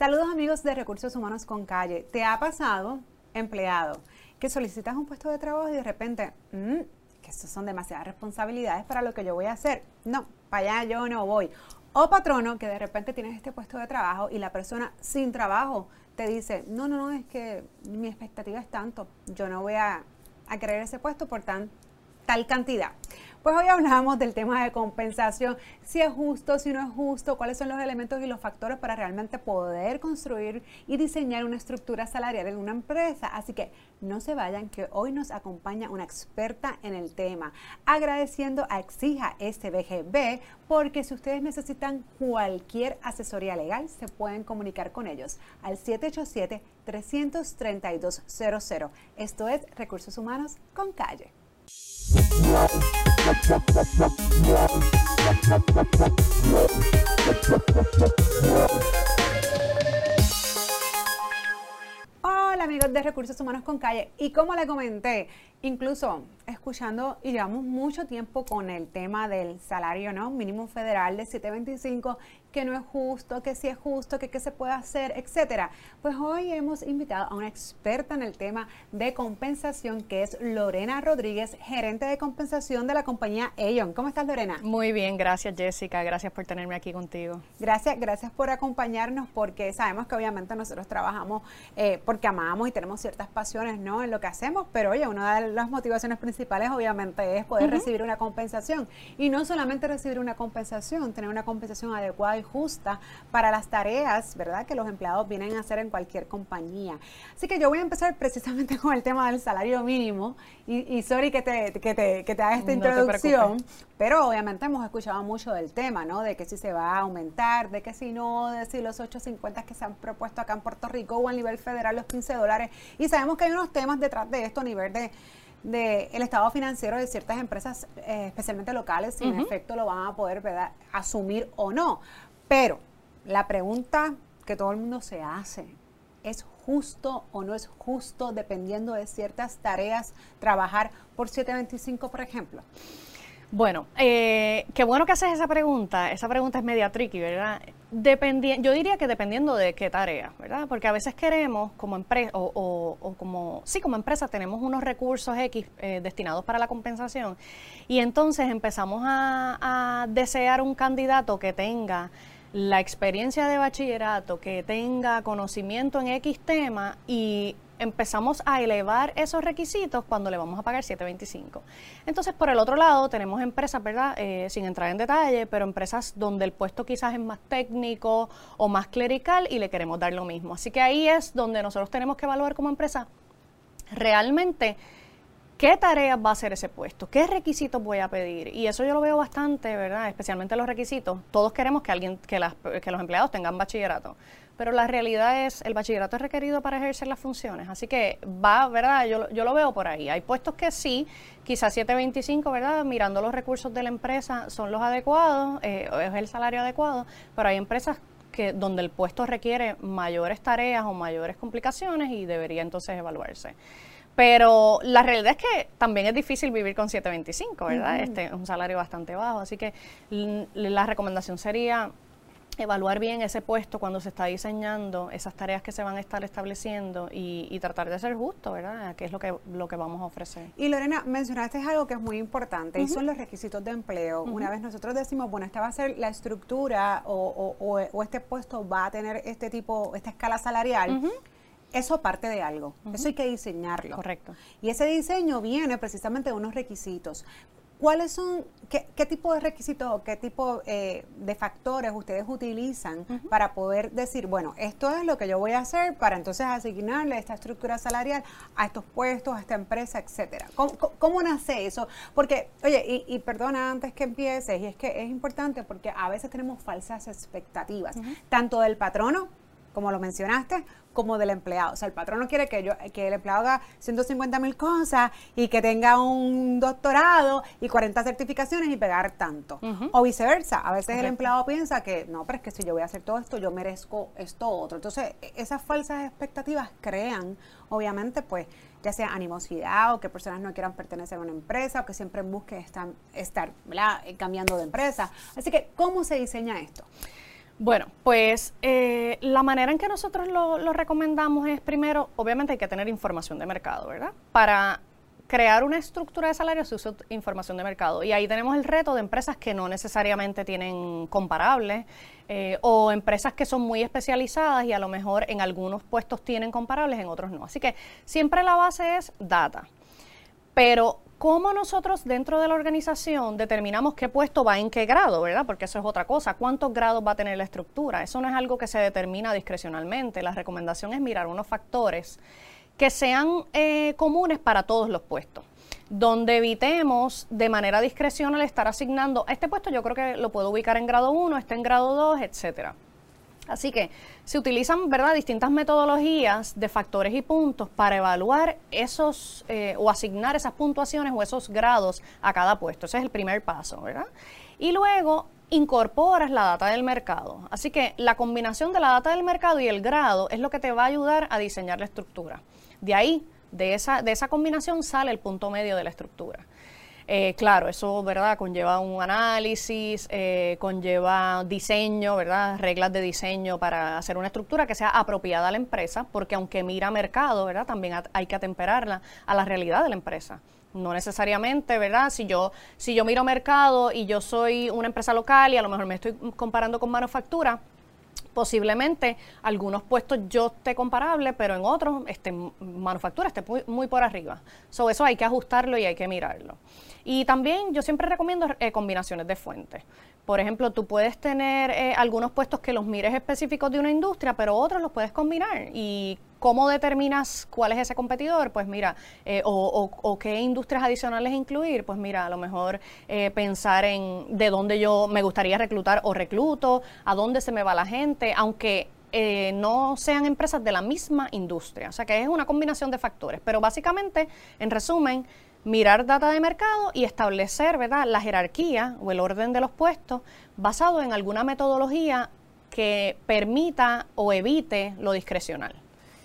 Saludos amigos de Recursos Humanos con Calle. ¿Te ha pasado, empleado, que solicitas un puesto de trabajo y de repente, mmm, que estas son demasiadas responsabilidades para lo que yo voy a hacer? No, para allá yo no voy. O patrono, que de repente tienes este puesto de trabajo y la persona sin trabajo te dice, no, no, no, es que mi expectativa es tanto, yo no voy a, querer ese puesto por tan, tal cantidad. Pues hoy hablamos del tema de compensación, si es justo, si no es justo, cuáles son los elementos y los factores para realmente poder construir y diseñar una estructura salarial en una empresa. Así que no se vayan, que hoy nos acompaña una experta en el tema. Agradeciendo a Exija SBGB, porque si ustedes necesitan cualquier asesoría legal, se pueden comunicar con ellos al 787-332-00. Esto es Recursos Humanos con Calle. Hola amigos de Recursos Humanos con Calle. Y como le comenté, incluso escuchando y llevamos mucho tiempo con el tema del salario no mínimo federal de 725 que no es justo, que sí es justo, que qué se puede hacer, etcétera. Pues hoy hemos invitado a una experta en el tema de compensación que es Lorena Rodríguez, gerente de compensación de la compañía Aeon. ¿Cómo estás, Lorena? Muy bien, gracias, Jessica. Gracias por tenerme aquí contigo. Gracias, gracias por acompañarnos porque sabemos que obviamente nosotros trabajamos eh, porque amamos y tenemos ciertas pasiones, ¿no? En lo que hacemos, pero oye, una de las motivaciones principales obviamente es poder recibir una compensación y no solamente recibir una compensación, tener una compensación adecuada justa para las tareas, ¿verdad?, que los empleados vienen a hacer en cualquier compañía. Así que yo voy a empezar precisamente con el tema del salario mínimo y, sorry que te, que te, que te haga esta introducción, pero obviamente hemos escuchado mucho del tema, ¿no?, de que si se va a aumentar, de que si no, de si los 8.50 que se han propuesto acá en Puerto Rico o a nivel federal los 15 dólares. Y sabemos que hay unos temas detrás de esto a nivel de del estado financiero de ciertas empresas, eh, especialmente locales, si en efecto lo van a poder asumir o no. Pero la pregunta que todo el mundo se hace, ¿es justo o no es justo, dependiendo de ciertas tareas, trabajar por 725, por ejemplo? Bueno, eh, qué bueno que haces esa pregunta. Esa pregunta es media tricky, ¿verdad? Yo diría que dependiendo de qué tarea, ¿verdad? Porque a veces queremos, como empresa, o, como, sí, como empresa, tenemos unos recursos X eh, destinados para la compensación y entonces empezamos a desear un candidato que tenga la experiencia de bachillerato, que tenga conocimiento en X tema y empezamos a elevar esos requisitos cuando le vamos a pagar 725. Entonces, por el otro lado, tenemos empresas, ¿verdad? Eh, sin entrar en detalle, pero empresas donde el puesto quizás es más técnico o más clerical y le queremos dar lo mismo. Así que ahí es donde nosotros tenemos que evaluar como empresa realmente ¿Qué tareas va a hacer ese puesto? ¿Qué requisitos voy a pedir? Y eso yo lo veo bastante, ¿verdad? Especialmente los requisitos. Todos queremos que alguien, que, las, que los empleados tengan bachillerato, pero la realidad es, el bachillerato es requerido para ejercer las funciones. Así que va, ¿verdad? Yo, yo lo veo por ahí. Hay puestos que sí, quizás 725, ¿verdad? Mirando los recursos de la empresa, son los adecuados, eh, es el salario adecuado, pero hay empresas que donde el puesto requiere mayores tareas o mayores complicaciones y debería entonces evaluarse. Pero la realidad es que también es difícil vivir con 725, ¿verdad? Este es un salario bastante bajo. Así que la recomendación sería evaluar bien ese puesto cuando se está diseñando esas tareas que se van a estar estableciendo y, tratar de ser justo, ¿verdad? Que es lo que, lo que vamos a ofrecer. Y Lorena, mencionaste algo que es muy importante y son los requisitos de empleo. Una vez nosotros decimos, bueno, esta va a ser la estructura o, o, este puesto va a tener este tipo, esta escala salarial eso parte de algo. Eso hay que diseñarlo. Correcto. Y ese diseño viene precisamente de unos requisitos. ¿Cuáles son, qué, tipo de requisitos o qué tipo eh, de factores ustedes utilizan para poder decir, bueno, esto es lo que yo voy a hacer para entonces asignarle esta estructura salarial a estos puestos, a esta empresa, etcétera? ¿Cómo, nace eso? Porque, oye, y, perdona antes que empieces, y es que es importante porque a veces tenemos falsas expectativas, tanto del patrono, como lo mencionaste, como del empleado. O sea, el patrón no quiere que, yo, que el empleado haga 150 mil cosas y que tenga un doctorado y 40 certificaciones y pegar tanto. O viceversa. A veces el empleado piensa que, no, pero es que si yo voy a hacer todo esto, yo merezco esto otro. Entonces, e, esas falsas expectativas crean, obviamente, pues, ya sea animosidad o que personas no quieran pertenecer a una empresa o que siempre busquen estar, estar cambiando de empresa. Así que, ¿cómo se diseña esto? Bueno, pues eh, la manera en que nosotros lo, recomendamos es primero, obviamente hay que tener información de mercado, ¿verdad? Para crear una estructura de salario se usa información de mercado. Y ahí tenemos el reto de empresas que no necesariamente tienen comparables eh, o empresas que son muy especializadas y a lo mejor en algunos puestos tienen comparables, en otros no. Así que siempre la base es data. Pero ¿Cómo nosotros dentro de la organización determinamos qué puesto va en qué grado, verdad? Porque eso es otra cosa. ¿Cuántos grados va a tener la estructura? Eso no es algo que se determina discrecionalmente. La recomendación es mirar unos factores que sean eh, comunes para todos los puestos donde evitemos de manera discrecional estar asignando, este puesto yo creo que lo puedo ubicar en grado 1, este en grado 2, etcétera. Así que se utilizan ¿verdad? distintas metodologías de factores y puntos para evaluar esos eh, o asignar esas puntuaciones o esos grados a cada puesto. Ese es el primer paso, ¿verdad? Y luego incorporas la data del mercado. Así que la combinación de la data del mercado y el grado es lo que te va a ayudar a diseñar la estructura. De ahí, de esa, de esa combinación sale el punto medio de la estructura. Eh, claro, eso, ¿verdad? Conlleva un análisis, eh, conlleva diseño, ¿verdad? Reglas de diseño para hacer una estructura que sea apropiada a la empresa, porque aunque mira mercado, ¿verdad? También hay que atemperarla a la realidad de la empresa. No necesariamente, ¿verdad? Si yo, si yo miro mercado y yo soy una empresa local y a lo mejor me estoy comparando con manufactura, posiblemente algunos puestos yo esté comparable, pero en otros este, manufactura esté muy, por arriba. So, eso hay que ajustarlo y hay que mirarlo. Y también yo siempre recomiendo eh, combinaciones de fuentes. Por ejemplo, tú puedes tener eh, algunos puestos que los mires específicos de una industria, pero otros los puedes combinar. ¿Y cómo determinas cuál es ese competidor? Pues mira, eh, o, qué industrias adicionales incluir. Pues mira, a lo mejor pensar en de dónde yo me gustaría reclutar o recluto, a dónde se me va la gente, aunque no sean empresas de la misma industria. O sea que es una combinación de factores. Pero básicamente, en resumen, mirar data de mercado y establecer ¿verdad? la jerarquía o el orden de los puestos basado en alguna metodología que permita o evite lo discrecional.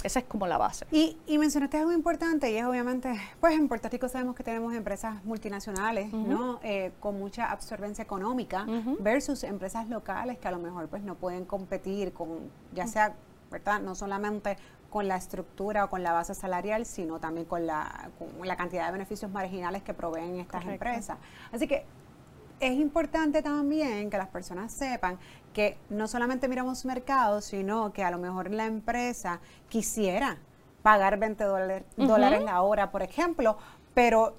Esa es como la base. Y, y mencionaste algo importante y es obviamente, pues en Puerto Rico sabemos que tenemos empresas multinacionales, ¿no? Eh, con mucha absorbencia económica versus empresas locales que a lo mejor pues no pueden competir con, ya sea, ¿verdad? No solamente con la estructura o con la base salarial, sino también con la, la cantidad de beneficios marginales que proveen estas empresas. Así que es importante también que las personas sepan que no solamente miramos mercado, sino que a lo mejor la empresa quisiera pagar 20 dólares la hora, por ejemplo, pero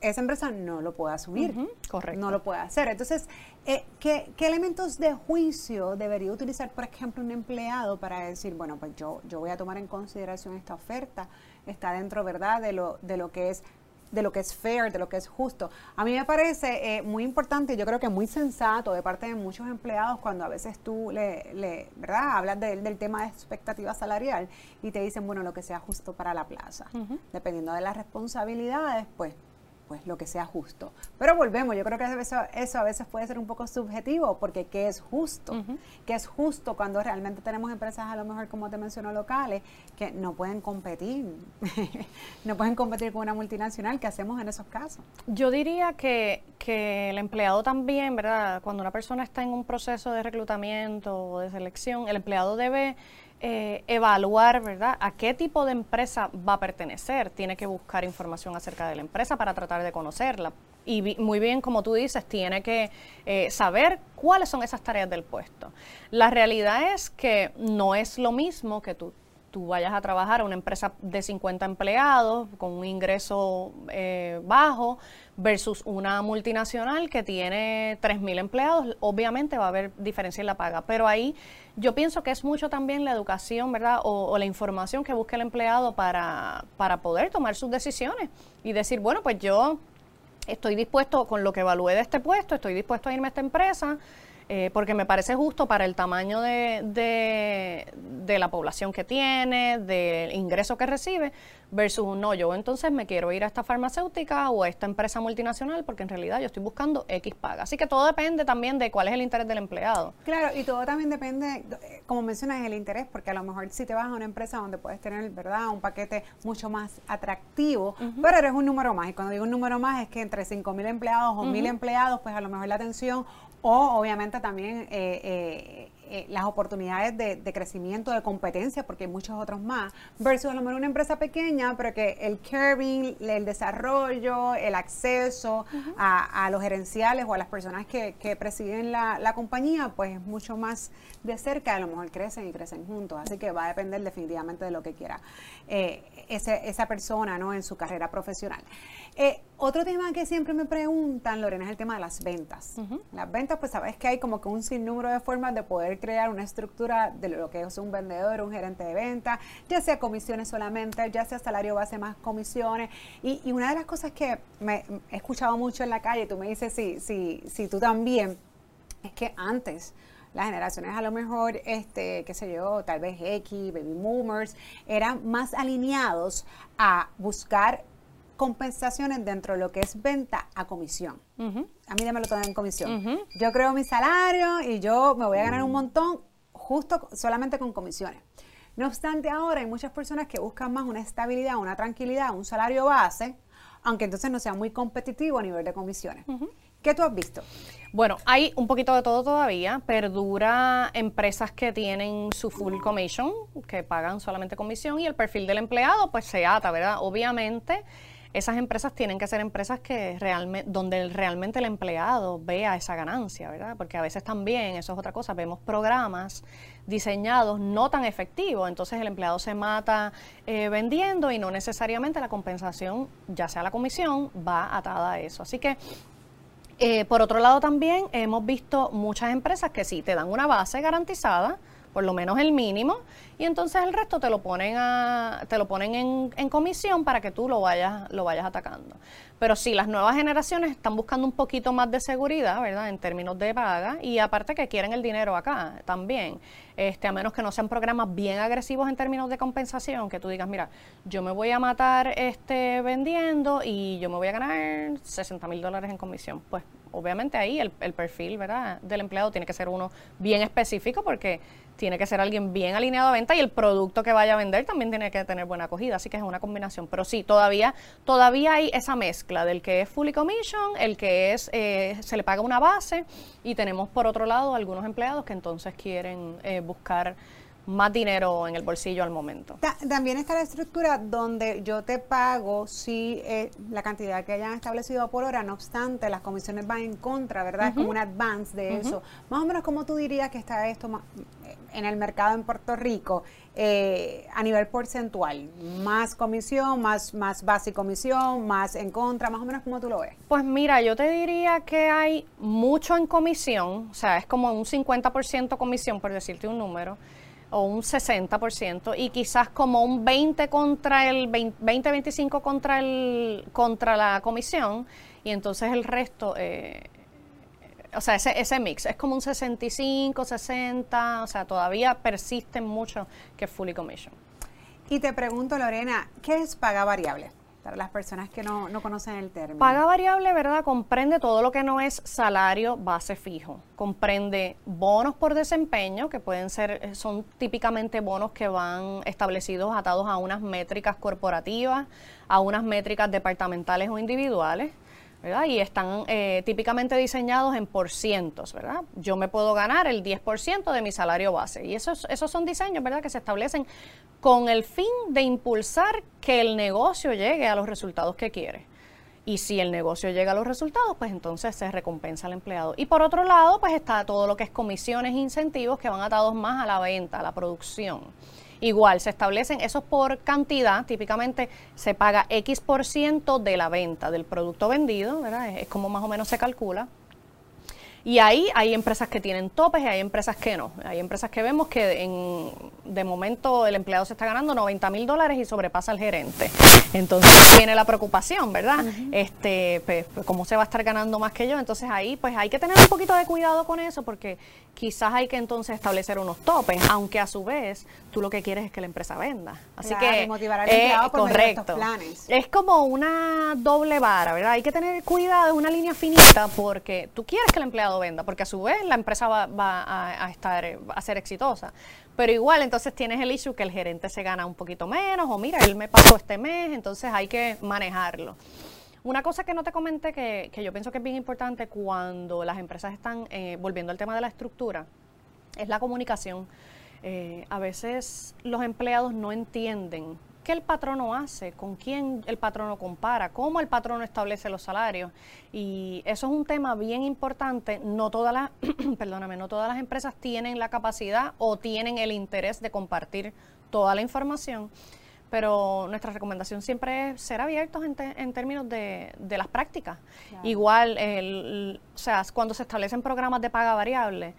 esa empresa no lo puede asumir. correcto. No lo puede hacer. Entonces, eh, ¿qué, elementos de juicio debería utilizar, por ejemplo, un empleado para decir, bueno, pues yo, yo voy a tomar en consideración esta oferta, está dentro, ¿verdad?, de lo, de lo que es de lo que es fair, de lo que es justo. A mí me parece eh, muy importante, yo creo que muy sensato de parte de muchos empleados cuando a veces tú le, le ¿verdad? Hablas del tema de expectativa salarial y te dicen, bueno, lo que sea justo para la plaza. Dependiendo de las responsabilidades, pues pues lo que sea justo. Pero volvemos, yo creo que eso, eso a veces puede ser un poco subjetivo, porque ¿qué es justo? ¿Qué es justo cuando realmente tenemos empresas, a lo mejor como te menciono, locales, que no pueden competir, no pueden competir con una multinacional? ¿Qué hacemos en esos casos? Yo diría que, que el empleado también, ¿verdad? Cuando una persona está en un proceso de reclutamiento o de selección, el empleado debe eh, evaluar, ¿verdad?, a qué tipo de empresa va a pertenecer. Tiene que buscar información acerca de la empresa para tratar de conocerla. Y muy bien, como tú dices, tiene que eh, saber cuáles son esas tareas del puesto. La realidad es que no es lo mismo que tú tú vayas a trabajar a una empresa de 50 empleados con un ingreso eh, bajo versus una multinacional que tiene 3.000 empleados, obviamente va a haber diferencia en la paga. Pero ahí yo pienso que es mucho también la educación, ¿verdad? O, la información que busque el empleado para, para poder tomar sus decisiones y decir, bueno, pues yo estoy dispuesto, con lo que evalúe de este puesto, estoy dispuesto a irme a esta empresa eh, porque me parece justo para el tamaño de, de, la población que tiene, del ingreso que recibe, versus no, yo entonces me quiero ir a esta farmacéutica o a esta empresa multinacional porque en realidad yo estoy buscando X paga. Así que todo depende también de cuál es el interés del empleado. Claro, y todo también depende, como mencionas, el interés, porque a lo mejor si te vas a una empresa donde puedes tener, ¿verdad?, un paquete mucho más atractivo, pero eres un número más. Y cuando digo un número más es que entre 5 mil empleados o mil empleados, pues a lo mejor la atención o obviamente también eh, eh, eh, las oportunidades de, crecimiento, de competencia, porque hay muchos otros más, versus a lo mejor una empresa pequeña, pero que el curving, el desarrollo, el acceso a, los gerenciales o a las personas que, presiden la, compañía, pues es mucho más de cerca, a lo mejor crecen y crecen juntos, así que va a depender definitivamente de lo que quiera eh, esa persona ¿no? en su carrera profesional. Eh, otro tema que siempre me preguntan, Lorena, es el tema de las ventas. Las ventas, pues sabes que hay como que un sinnúmero de formas de poder crear una estructura de lo que es un vendedor, un gerente de ventas, ya sea comisiones solamente, ya sea salario base más comisiones. Y, una de las cosas que me he escuchado mucho en la calle, tú me dices si, si, si tú también, es que antes las generaciones a lo mejor, este, qué sé yo, tal vez X, baby boomers, eran más alineados a buscar compensaciones dentro de lo que es venta a comisión. A mí démelo todo en comisión. Yo creo mi salario y yo me voy a ganar un montón justo solamente con comisiones. No obstante, ahora hay muchas personas que buscan más una estabilidad, una tranquilidad, un salario base, aunque entonces no sea muy competitivo a nivel de comisiones. ¿Qué tú has visto? Bueno, hay un poquito de todo todavía. Perdura empresas que tienen su full commission, que pagan solamente comisión, y el perfil del empleado, pues se ata, ¿verdad? Obviamente esas empresas tienen que ser empresas que realmente, donde realmente el empleado vea esa ganancia, ¿verdad? Porque a veces también, eso es otra cosa, vemos programas diseñados no tan efectivos, entonces el empleado se mata eh, vendiendo y no necesariamente la compensación, ya sea la comisión, va atada a eso. Así que eh, por otro lado también hemos visto muchas empresas que sí te dan una base garantizada, por lo menos el mínimo, y entonces el resto te lo ponen a, te lo ponen en, en, comisión para que tú lo vayas, lo vayas atacando. Pero sí, las nuevas generaciones están buscando un poquito más de seguridad, ¿verdad? En términos de paga, y aparte que quieren el dinero acá también. Este, a menos que no sean programas bien agresivos en términos de compensación, que tú digas, mira, yo me voy a matar este vendiendo y yo me voy a ganar 60 mil dólares en comisión. Pues obviamente ahí el, perfil, ¿verdad? Del empleado tiene que ser uno bien específico porque tiene que ser alguien bien alineado a venta y el producto que vaya a vender también tiene que tener buena acogida, así que es una combinación. Pero sí, todavía, todavía hay esa mezcla del que es fully commission, el que es, eh, se le paga una base y tenemos por otro lado algunos empleados que entonces quieren eh, buscar más dinero en el bolsillo al momento. también está la estructura donde yo te pago si eh, la cantidad que hayan establecido por hora, no obstante, las comisiones van en contra, ¿verdad? Es como un advance de eso. Más o menos, ¿cómo tú dirías que está esto en el mercado en Puerto Rico eh, a nivel porcentual? ¿Más comisión, más, más base comisión, más en contra? Más o menos, ¿cómo tú lo ves? Pues mira, yo te diría que hay mucho en comisión, o sea, es como un 50% comisión, por decirte un número o un 60% y quizás como un 20 contra el 20 25 contra el contra la comisión y entonces el resto eh, o sea, ese, ese mix es como un 65, 60, o sea, todavía persisten mucho que es fully commission. Y te pregunto, Lorena, ¿qué es paga variable? Para las personas que no, conocen el término. Paga variable, ¿verdad? Comprende todo lo que no es salario base fijo. Comprende bonos por desempeño, que pueden ser, eh, son típicamente bonos que van establecidos atados a unas métricas corporativas, a unas métricas departamentales o individuales. Y están eh, típicamente diseñados en por cientos, ¿verdad? Yo me puedo ganar el 10% de mi salario base. Y esos, esos son diseños, ¿verdad? Que se establecen con el fin de impulsar que el negocio llegue a los resultados que quiere. Y si el negocio llega a los resultados, pues entonces se recompensa al empleado. Y por otro lado, pues está todo lo que es comisiones e incentivos que van atados más a la venta, a la producción. Igual, se establecen esos por cantidad, típicamente se paga X por ciento de la venta del producto vendido, ¿verdad? Es, como más o menos se calcula. Y ahí hay empresas que tienen topes y hay empresas que no. Hay empresas que vemos que en, de momento el empleado se está ganando 90 mil dólares y sobrepasa al gerente. Entonces viene la preocupación, ¿verdad? Este, pues, ¿cómo se va a estar ganando más que yo? Entonces ahí pues hay que tener un poquito de cuidado con eso porque quizás hay que entonces establecer unos topes, aunque a su vez tú lo que quieres es que la empresa venda. Así que motivar al empleado por correcto. planes. Es como una doble vara, ¿verdad? Hay que tener cuidado, es una línea finita porque tú quieres que el empleado venda, porque a su vez la empresa va, a, estar a ser exitosa. Pero igual entonces tienes el issue que el gerente se gana un poquito menos o mira, él me pasó este mes, entonces hay que manejarlo. Una cosa que no te comenté que, yo pienso que es bien importante cuando las empresas están eh, volviendo al tema de la estructura, es la comunicación. Eh, a veces los empleados no entienden qué el patrono hace, con quién el patrono compara, cómo el patrono establece los salarios. Y eso es un tema bien importante. No todas las, perdóname, no todas las empresas tienen la capacidad o tienen el interés de compartir toda la información pero nuestra recomendación siempre es ser abiertos en, términos de, las prácticas. Igual, el, o sea, cuando se establecen programas de paga variable,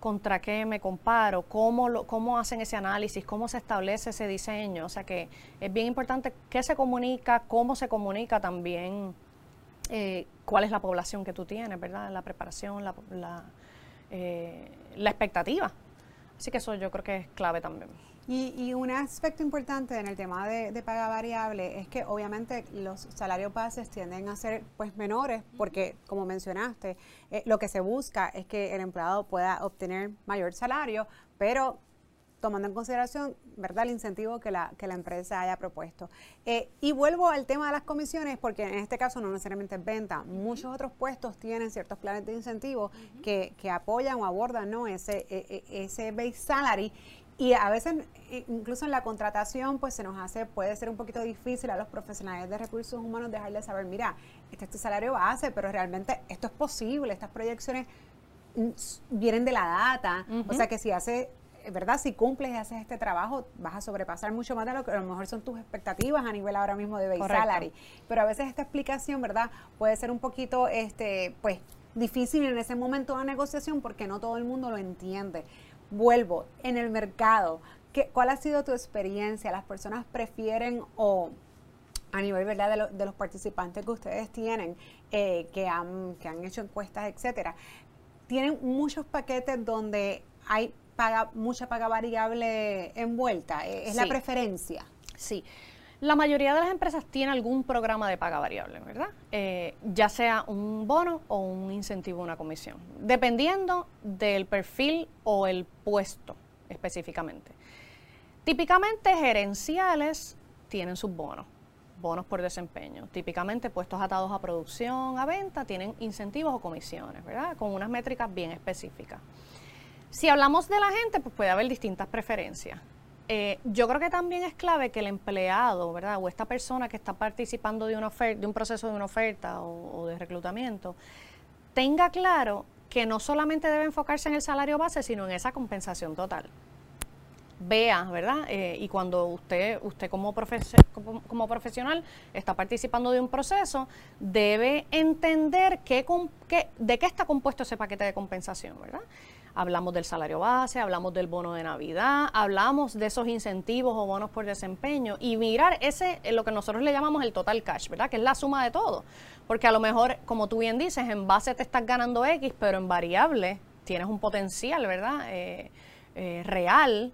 ¿contra qué me comparo? ¿Cómo, lo, ¿Cómo hacen ese análisis? ¿Cómo se establece ese diseño? O sea que es bien importante qué se comunica, cómo se comunica también, eh, cuál es la población que tú tienes, ¿verdad? La preparación, la, la, eh, la expectativa. Así que eso yo creo que es clave también. Y, un aspecto importante en el tema de, paga variable es que obviamente los salarios bases tienden a ser pues menores porque como mencionaste eh, lo que se busca es que el empleado pueda obtener mayor salario pero tomando en consideración verdad el incentivo que la, que la empresa haya propuesto. Eh, y vuelvo al tema de las comisiones, porque en este caso no necesariamente es venta, muchos otros puestos tienen ciertos planes de incentivo que, que, apoyan o abordan ¿no? ese, e, e, ese base salary y a veces, incluso en la contratación, pues se nos hace, puede ser un poquito difícil a los profesionales de recursos humanos dejarles saber, mira, este es tu salario base, pero realmente esto es posible, estas proyecciones vienen de la data, o sea que si haces, ¿verdad? Si cumples y haces este trabajo, vas a sobrepasar mucho más de lo que a lo mejor son tus expectativas a nivel ahora mismo de base salary. Pero a veces esta explicación, ¿verdad? Puede ser un poquito, este, pues, difícil en ese momento de negociación porque no todo el mundo lo entiende vuelvo, en el mercado, ¿qué, ¿cuál ha sido tu experiencia? ¿Las personas prefieren o a nivel ¿verdad? De, los participantes que ustedes tienen, eh, que, han, que han hecho encuestas, etcétera, tienen muchos paquetes donde hay paga, mucha paga variable envuelta? ¿Es la preferencia? Sí. La mayoría de las empresas tienen algún programa de paga variable, ¿verdad? Eh, ya sea un bono o un incentivo, una comisión, dependiendo del perfil o el puesto específicamente. Típicamente gerenciales tienen sus bonos, bonos por desempeño. Típicamente puestos atados a producción, a venta, tienen incentivos o comisiones, ¿verdad? Con unas métricas bien específicas. Si hablamos de la gente, pues puede haber distintas preferencias. Eh, yo creo que también es clave que el empleado, ¿verdad? O esta persona que está participando de, una oferta, de un proceso de una oferta o, de reclutamiento, tenga claro que no solamente debe enfocarse en el salario base, sino en esa compensación total. Vea, ¿verdad? Eh, y cuando usted, usted como, como, profesional está participando de un proceso, debe entender qué, qué, de qué está compuesto ese paquete de compensación, ¿verdad? Hablamos del salario base, hablamos del bono de Navidad, hablamos de esos incentivos o bonos por desempeño y mirar ese, lo que nosotros le llamamos el total cash, ¿verdad? Que es la suma de todo. Porque a lo mejor, como tú bien dices, en base te estás ganando X, pero en variable tienes un potencial, ¿verdad? Eh, eh, real,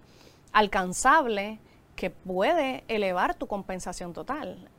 alcanzable, que puede elevar tu compensación total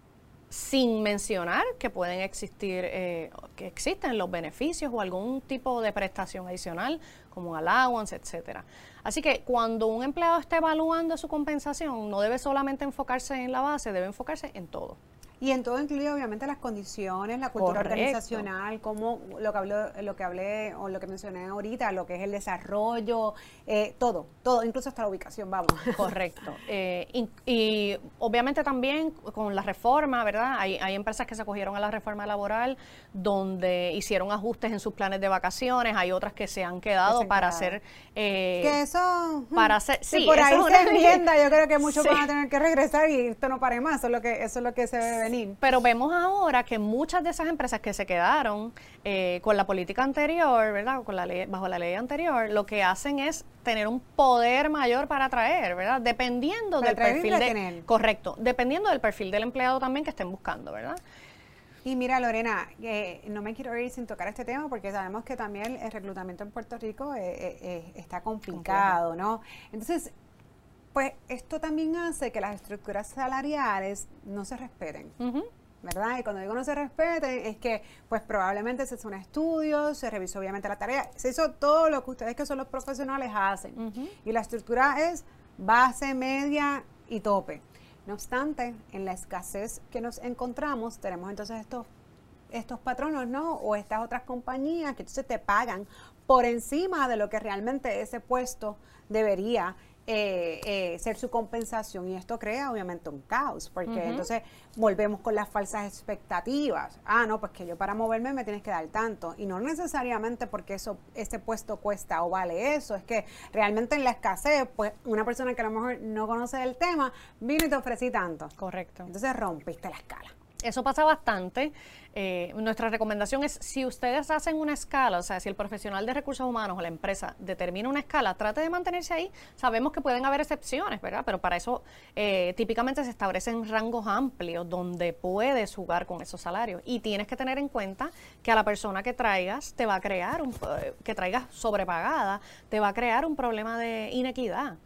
sin mencionar que pueden existir, eh, que existen los beneficios o algún tipo de prestación adicional, como allowance, etcétera. Así que cuando un empleado esté evaluando su compensación, no debe solamente enfocarse en la base, debe enfocarse en todo. Y en todo incluye obviamente las condiciones, la cultura organizacional, como lo que hablé, lo que hablé o lo que mencioné ahorita, lo que es el desarrollo, eh, todo, todo, incluso hasta la ubicación, vamos. Correcto. Eh, y, obviamente también con la reforma, ¿verdad? Hay, hay empresas que se acogieron a la reforma laboral donde hicieron ajustes en sus planes de vacaciones, hay otras que se han quedado para hacer... Eh, que eso... Para hacer... Sí, por ahí se enmienda, yo creo que muchos van a tener que regresar y esto no pare más, eso es lo que, eso es lo que se pero vemos ahora que muchas de esas empresas que se quedaron eh, con la política anterior, ¿verdad? Con la ley, bajo la ley anterior, lo que hacen es tener un poder mayor para atraer, ¿verdad? Dependiendo del perfil de, correcto, dependiendo del perfil del empleado también que estén buscando, ¿verdad? Y mira, Lorena, eh, no me quiero ir sin tocar este tema porque sabemos que también el reclutamiento en Puerto Rico eh, está complicado, ¿no? Entonces, pues esto también hace que las estructuras salariales no se respeten. ¿Verdad? Y cuando digo no se respeten, es que pues probablemente se hizo un estudio, se revisó obviamente la tarea, se hizo todo lo que ustedes que son los profesionales hacen. Y la estructura es base, media y tope. No obstante, en la escasez que nos encontramos, tenemos entonces estos, estos patronos, ¿no? O estas otras compañías que entonces te pagan por encima de lo que realmente ese puesto debería eh, eh, ser su compensación y esto crea obviamente un caos porque entonces volvemos con las falsas expectativas. Ah no pues que yo para moverme me tienes que dar tanto. Y no necesariamente porque eso ese puesto cuesta o vale eso. Es que realmente en la escasez pues una persona que a lo mejor no conoce el tema vino y te ofrecí tanto. Correcto. Entonces rompiste la escala eso pasa bastante. Eh, nuestra recomendación es, si ustedes hacen una escala, o sea, si el profesional de recursos humanos o la empresa determina una escala, trate de mantenerse ahí. Sabemos que pueden haber excepciones, ¿verdad? Pero para eso eh, típicamente se establecen rangos amplios donde puedes jugar con esos salarios. Y tienes que tener en cuenta que a la persona que traigas te va a crear, un, eh, que traigas sobrepagada, te va a crear un problema de inequidad.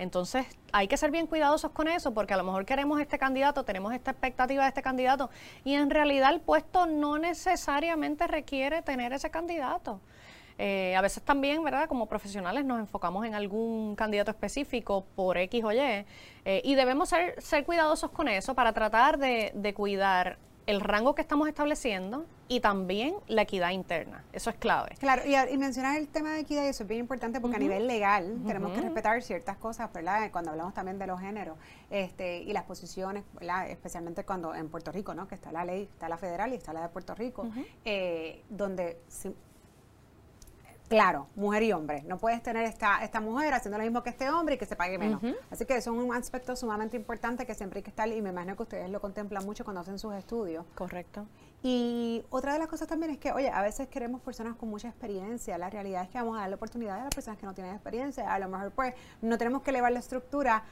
Entonces, hay que ser bien cuidadosos con eso porque a lo mejor queremos este candidato, tenemos esta expectativa de este candidato y en realidad el puesto no necesariamente requiere tener ese candidato. Eh, a veces también, ¿verdad? Como profesionales nos enfocamos en algún candidato específico por X o Y eh, y debemos ser, ser cuidadosos con eso para tratar de, de cuidar el rango que estamos estableciendo y también la equidad interna. Eso es clave. Claro, y, y mencionar el tema de equidad, y eso es bien importante porque a nivel legal tenemos que respetar ciertas cosas, ¿verdad? Cuando hablamos también de los géneros este, y las posiciones, ¿verdad? Especialmente cuando en Puerto Rico, ¿no? Que está la ley, está la federal y está la de Puerto Rico, eh, donde claro, mujer y hombre. No puedes tener esta, esta mujer haciendo lo mismo que este hombre y que se pague menos. Así que eso es un aspecto sumamente importante que siempre hay que estar, y me imagino que ustedes lo contemplan mucho cuando hacen sus estudios. Correcto. Y otra de las cosas también es que, oye, a veces queremos personas con mucha experiencia. La realidad es que vamos a dar la oportunidad a las personas que no tienen experiencia. A lo mejor, pues, no tenemos que elevar la estructura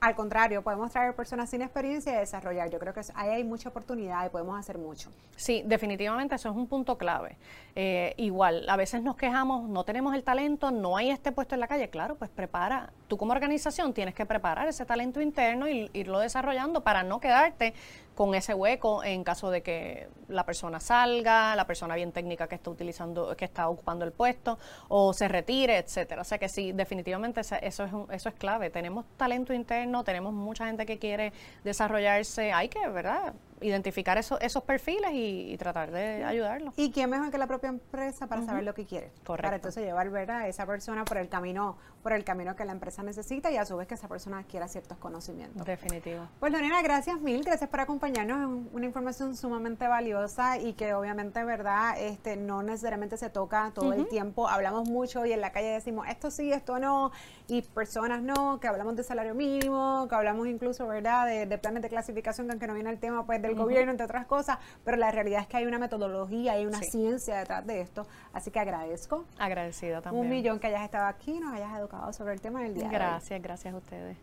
al contrario, podemos traer personas sin experiencia y desarrollar. Yo creo que ahí hay mucha oportunidad y podemos hacer mucho. Sí, definitivamente eso es un punto clave. Eh, igual, a veces nos quejamos, no tenemos el talento, no hay este puesto en la calle. Claro, pues prepara. Tú como organización tienes que preparar ese talento interno y irlo desarrollando para no quedarte con ese hueco en caso de que la persona salga, la persona bien técnica que está utilizando, que está ocupando el puesto, o se retire, etcétera. O sea que sí, definitivamente eso es eso es clave. Tenemos talento interno, tenemos mucha gente que quiere desarrollarse, hay que, ¿verdad? Identificar esos, esos perfiles y, tratar de ayudarlos. ¿Y quién mejor que la propia empresa para saber lo que quiere? Correcto. Para entonces llevar ¿verdad? a esa persona por el camino por el camino que la empresa necesita y a su vez que esa persona adquiera ciertos conocimientos. Definitivo. Pues Lorena, gracias mil, gracias por acompañarnos, una información sumamente valiosa y que obviamente, ¿verdad? Este no necesariamente se toca todo el tiempo, hablamos mucho y en la calle decimos esto sí, esto no, y personas no, que hablamos de salario mínimo, que hablamos incluso, ¿verdad? De, de planes de clasificación, que aunque no viene el tema, pues del uh -huh. gobierno, entre otras cosas, pero la realidad es que hay una metodología, hay una ciencia detrás de esto, así que agradezco. Agradecida también. Un millón que hayas estado aquí, y nos hayas educado sobre el tema del día. Gracias, de hoy. gracias a ustedes.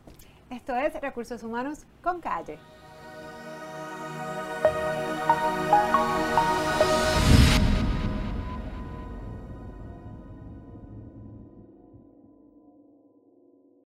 Esto es Recursos Humanos con Calle.